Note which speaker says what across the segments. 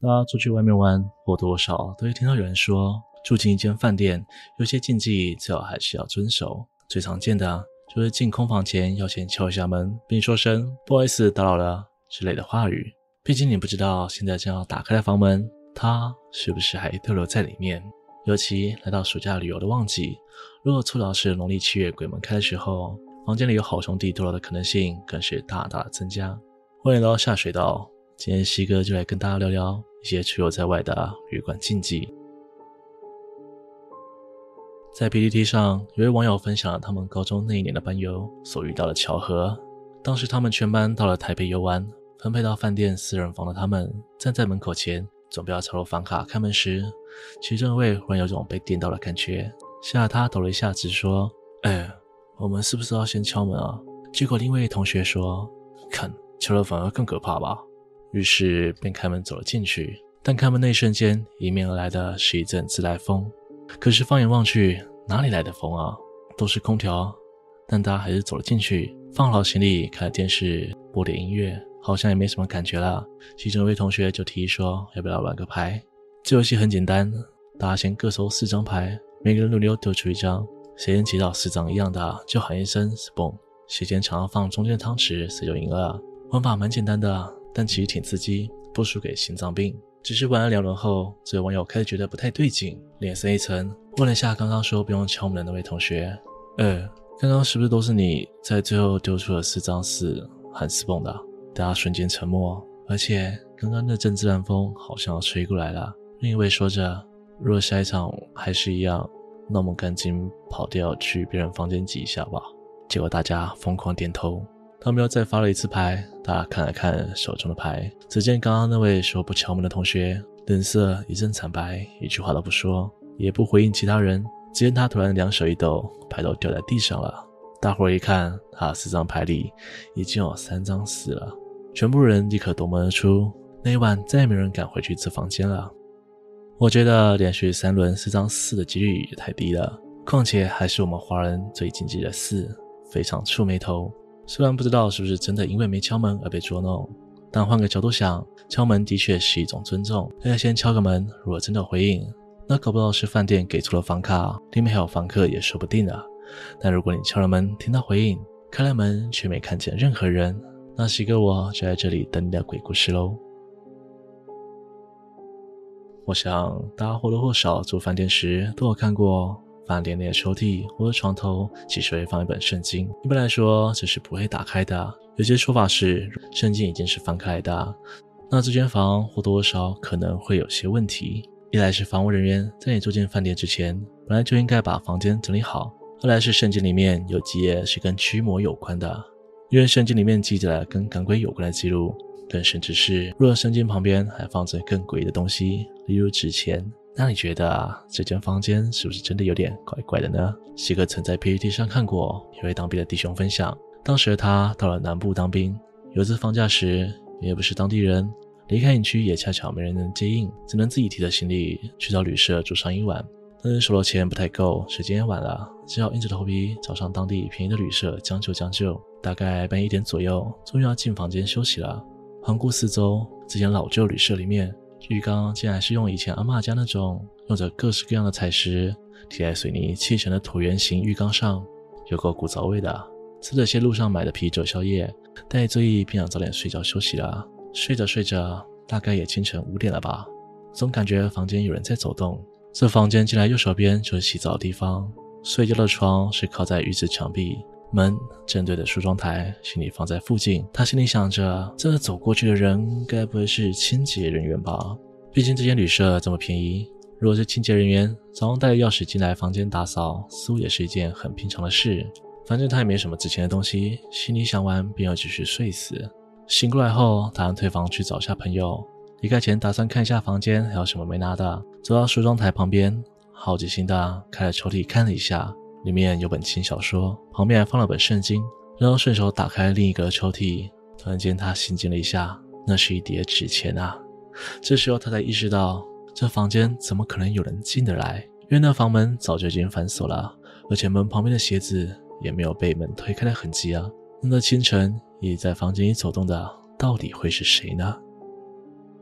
Speaker 1: 大家出去外面玩，或多或少都会听到有人说，住进一间饭店，有些禁忌最好还是要遵守。最常见的就是进空房前要先敲一下门，并说声“不好意思打扰了”之类的话语。毕竟你不知道现在正要打开的房门，他是不是还逗留在里面。尤其来到暑假旅游的旺季，如果凑巧是农历七月鬼门开的时候，房间里有好兄弟逗留的可能性更是大大增加。欢迎来到下水道。今天西哥就来跟大家聊聊一些出游在外的旅馆禁忌。在 PTT 上，有位网友分享了他们高中那一年的班游所遇到的巧合。当时他们全班到了台北游玩，分配到饭店四人房的他们站在门口前，准备要插入房卡开门时，其中一位忽然有种被电到的感觉，吓得他抖了一下，直说：“哎，我们是不是要先敲门啊？”结果另一位同学说：“看，敲了反而更可怕吧。”于是便开门走了进去，但开门那一瞬间，迎面而来的是一阵自来风。可是放眼望去，哪里来的风啊？都是空调。但他还是走了进去，放好行李，开了电视，播点音乐，好像也没什么感觉了。其中一位同学就提议说：“要不要玩个牌？这游戏很简单，大家先各收四张牌，每个人轮流丢出一张，谁先集到四张一样的，就喊一声 ‘spoon’，谁先抢到放中间的汤匙，谁就赢了。玩法蛮简单的。”但其实挺刺激，不输给心脏病。只是玩了两轮后，这位网友开始觉得不太对劲，脸色一沉，问了下刚刚说不用敲门的那位同学：“呃，刚刚是不是都是你在最后丢出了四张四喊四蹦的？”大家瞬间沉默，而且刚刚那阵自然风好像要吹过来了。另一位说着：“如果下一场还是一样，那我们赶紧跑掉去别人房间挤一下吧。”结果大家疯狂点头。他们又再发了一次牌，大家看了看手中的牌，只见刚刚那位说不敲门的同学脸色一阵惨白，一句话都不说，也不回应其他人。只见他突然两手一抖，牌都掉在地上了。大伙儿一看，他四张牌里已经有三张四了，全部人立刻夺门而出。那一晚再也没人敢回去这房间了。我觉得连续三轮四张四的几率也太低了，况且还是我们华人最禁忌的四，非常触霉头。虽然不知道是不是真的因为没敲门而被捉弄，但换个角度想，敲门的确是一种尊重。大家先敲个门，如果真的有回应，那搞不好是饭店给错了房卡，里面还有房客也说不定啊。但如果你敲了门，听到回应，开了门却没看见任何人，那西哥我就在这里等你的鬼故事喽。我想大家或多或少住饭店时都有看过。饭店内的抽屉或者床头其实会放一本圣经，一般来说这是不会打开的。有些说法是圣经已经是翻开的，那这间房或多或少可能会有些问题。一来是房屋人员在你住进饭店之前，本来就应该把房间整理好；二来是圣经里面有几页是跟驱魔有关的，因为圣经里面记载了跟赶鬼有关的记录，更甚至是若圣经旁边还放着更诡异的东西，例如纸钱。那你觉得，这间房间是不是真的有点怪怪的呢？西哥曾在 PPT 上看过一位当兵的弟兄分享，当时他到了南部当兵，有一次放假时，也不是当地人，离开营区也恰巧没人能接应，只能自己提着行李去找旅社住上一晚。但是手头钱不太够，时间也晚了，只好硬着头皮找上当地便宜的旅社将就将就。大概半夜一点左右，终于要进房间休息了。环顾四周，这间老旧旅社里面。浴缸竟然是用以前阿嬷家那种用着各式各样的彩石贴在水泥砌成的椭圆形浴缸上，有够古早味的。吃着些路上买的啤酒宵夜，带醉意便想早点睡觉休息了。睡着睡着，大概也清晨五点了吧，总感觉房间有人在走动。这房间进来右手边就是洗澡的地方，睡觉的床是靠在浴室墙壁。门正对着梳妆台，行李放在附近。他心里想着，这走过去的人该不会是清洁人员吧？毕竟这间旅社这么便宜，如果是清洁人员，早上带着钥匙进来房间打扫，似乎也是一件很平常的事。反正他也没什么值钱的东西，心里想完便要继续睡死。醒过来后，打算退房去找下朋友。离开前打算看一下房间还有什么没拿的。走到梳妆台旁边，好奇心的开了抽屉看了一下。里面有本轻小说，旁边还放了本圣经，然后顺手打开另一个抽屉。突然间，他心惊了一下，那是一叠纸钱啊！这时候他才意识到，这房间怎么可能有人进得来？因为那房门早就已经反锁了，而且门旁边的鞋子也没有被门推开的痕迹啊！那清晨也在房间里走动的，到底会是谁呢？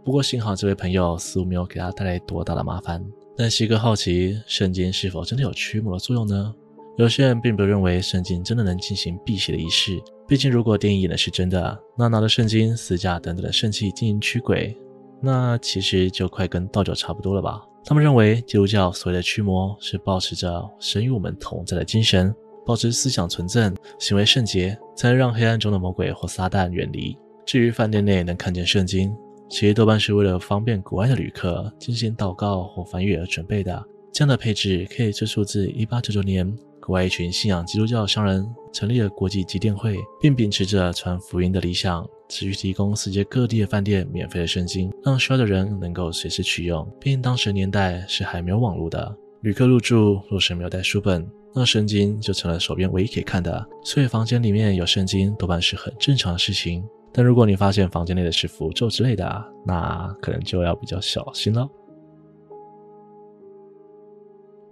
Speaker 1: 不过幸好这位朋友似乎没有给他带来多大的麻烦。但西哥好奇，圣经是否真的有驱魔的作用呢？有些人并不认为圣经真的能进行辟邪的仪式，毕竟如果电影演的是真的，那拿着圣经、死架等等的圣器进行驱鬼，那其实就快跟道教差不多了吧？他们认为基督教所谓的驱魔是保持着神与我们同在的精神，保持思想纯正、行为圣洁，才能让黑暗中的魔鬼或撒旦远离。至于饭店内能看见圣经，其实多半是为了方便国外的旅客进行祷告或翻阅而准备的。这样的配置可以追溯至1899年，国外一群信仰基督教的商人成立了国际基甸会，并秉持着传福音的理想，持续提供世界各地的饭店免费的圣经，让需要的人能够随时取用。毕竟当时年代是还没有网络的，旅客入住若是没有带书本，那圣经就成了手边唯一可以看的。所以房间里面有圣经多半是很正常的事情。但如果你发现房间内的是符咒之类的，那可能就要比较小心了。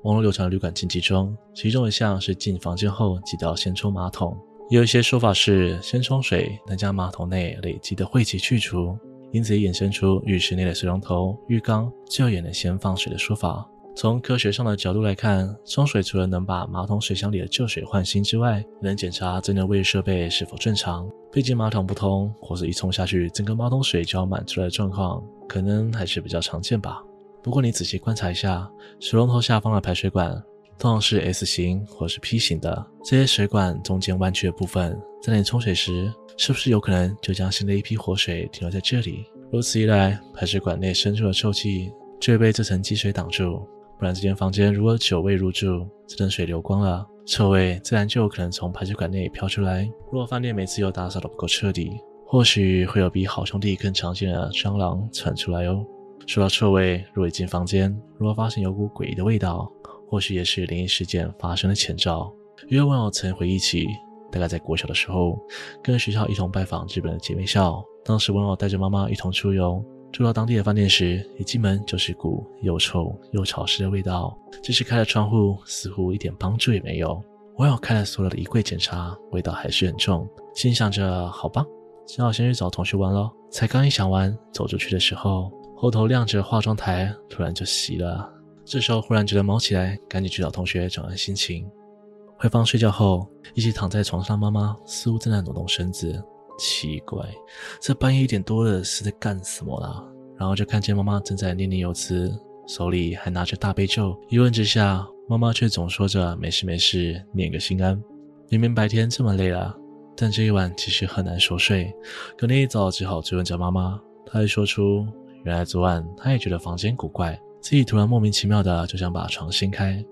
Speaker 1: 网络流传的旅馆禁忌中，其中一项是进房间后记得要先冲马桶。也有一些说法是先冲水，能将马桶内累积的晦气去除，因此也衍生出浴室内的水龙头、浴缸就也能先放水的说法。从科学上的角度来看，冲水除了能把马桶水箱里的旧水换新之外，能检查整个卫浴设备是否正常。毕竟马桶不通，或者一冲下去整个马桶水就要满出来的状况，可能还是比较常见吧。不过你仔细观察一下，水龙头下方的排水管通常是 S 型或是 P 型的，这些水管中间弯曲的部分，在你冲水时，是不是有可能就将新的一批活水停留在这里？如此一来，排水管内深处的臭气就会被这层积水挡住，不然这间房间如果久未入住，这等水流光了。臭味自然就有可能从排水管内飘出来。如果饭店每次又打扫得不够彻底，或许会有比好兄弟更常见的蟑螂窜出来哦。说到臭味，如果一进房间，如果发现有股诡异的味道，或许也是灵异事件发生的前兆。因为网友曾回忆起，大概在国小的时候，跟学校一同拜访日本的姐妹校，当时网友带着妈妈一同出游。住到当地的饭店时，一进门就是股又臭又潮湿的味道。即使开了窗户，似乎一点帮助也没有。网友开了所有的衣柜检查，味道还是很重。心想着，好吧，只好先去找同学玩喽。才刚一想完，走出去的时候，后头亮着化妆台，突然就熄了。这时候忽然觉得毛起来，赶紧去找同学转换心情。回房睡觉后，一起躺在床上，妈妈似乎正在挪动身子。奇怪，这半夜一点多了是在干什么啦？然后就看见妈妈正在念念有词，手里还拿着大悲咒。一问之下，妈妈却总说着没事没事，念个心安。明明白天这么累了，但这一晚其实很难熟睡。隔天一早只好追问着妈妈，她还说出原来昨晚他也觉得房间古怪，自己突然莫名其妙的就想把床掀开，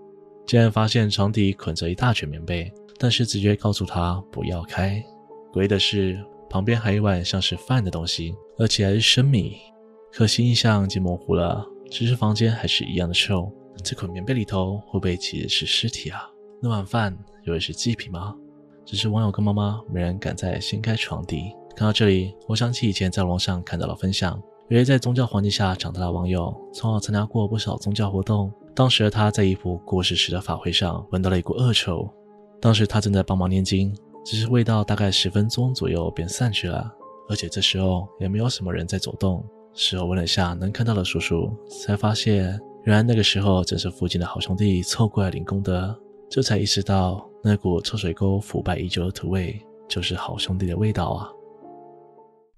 Speaker 1: 竟然发现床底捆着一大卷棉被，但是直觉告诉他不要开。诡异的是。旁边还有一碗像是饭的东西，而且还是生米。可惜印象已经模糊了，只是房间还是一样的臭。这捆棉被里头会不会其实是尸体啊？那碗饭又会是祭品吗？只是网友跟妈妈没人敢再掀开床底。看到这里，我想起以前在网上看到了分享，有些在宗教环境下长大的网友，从小参加过不少宗教活动。当时的他在一部过世时的法会上闻到了一股恶臭，当时他正在帮忙念经。只是味道大概十分钟左右便散去了，而且这时候也没有什么人在走动。事后问了下能看到的叔叔，才发现原来那个时候正是附近的好兄弟凑过来领功德，这才意识到那股臭水沟腐败已久的土味就是好兄弟的味道啊。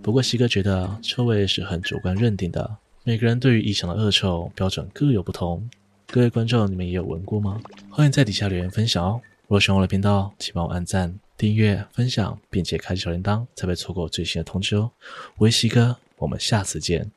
Speaker 1: 不过西哥觉得臭味是很主观认定的，每个人对于异常的恶臭标准各有不同。各位观众，你们也有闻过吗？欢迎在底下留言分享哦。如果喜欢我的频道，请帮我按赞。订阅、分享，并且开启小铃铛，才不会错过最新的通知哦。我是西哥，我们下次见。